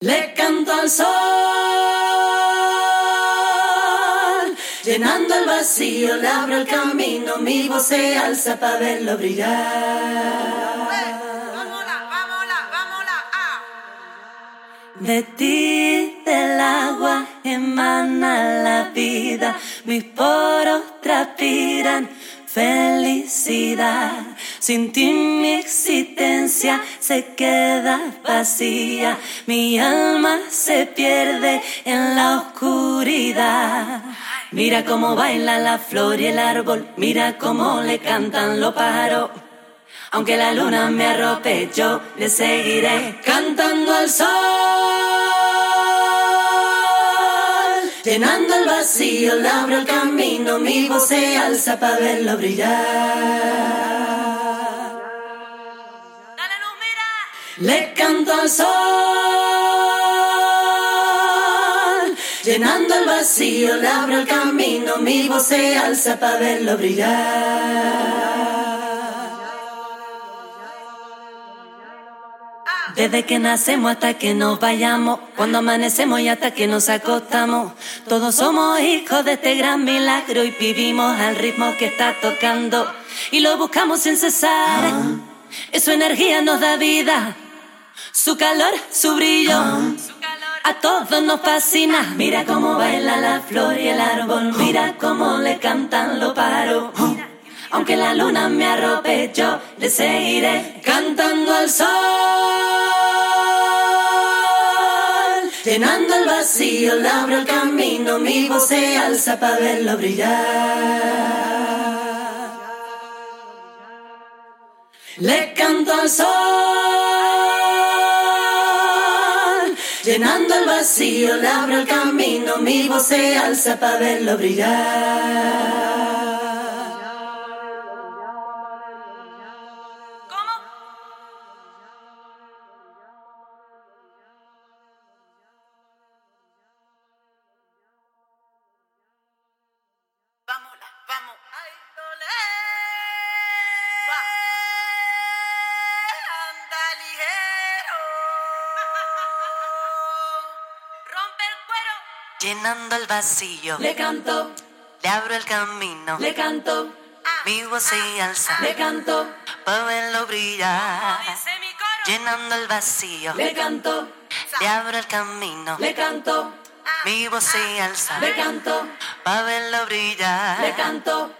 Le canto al sol, llenando el vacío, le abro el camino, mi voz se alza para verlo brillar. De ti, del agua, emana la vida, mis poros transpiran felicidad. Sin ti mi existencia se queda vacía, mi alma se pierde en la oscuridad. Mira cómo baila la flor y el árbol, mira cómo le cantan los pájaros. Aunque la luna me arrope, yo le seguiré cantando al sol. Llenando el vacío, le abro el camino, mi voz se alza para verlo brillar. Le canto al sol, llenando el vacío, le abro el camino, mi voz se alza para verlo brillar. Desde que nacemos hasta que nos vayamos, cuando amanecemos y hasta que nos acostamos, todos somos hijos de este gran milagro y vivimos al ritmo que está tocando y lo buscamos sin cesar. Su energía nos da vida, su calor, su brillo. A todos nos fascina. Mira cómo baila la flor y el árbol. Mira cómo le cantan los pájaros. Aunque la luna me arrope, yo le seguiré cantando al sol. Llenando el vacío, le el camino, mi voz se alza para verlo brillar. Le canto al sol, llenando el vacío, le abro el camino, mi voz se alza para verlo brillar. Llenando el vacío, Le canto, le abro el camino, le canto, mi voz se alza, le canto, para verlo brillar. Llenando el vacío, le canto, le abro el camino, le canto, mi voz se alza, le canto, para verlo brillar. le canto,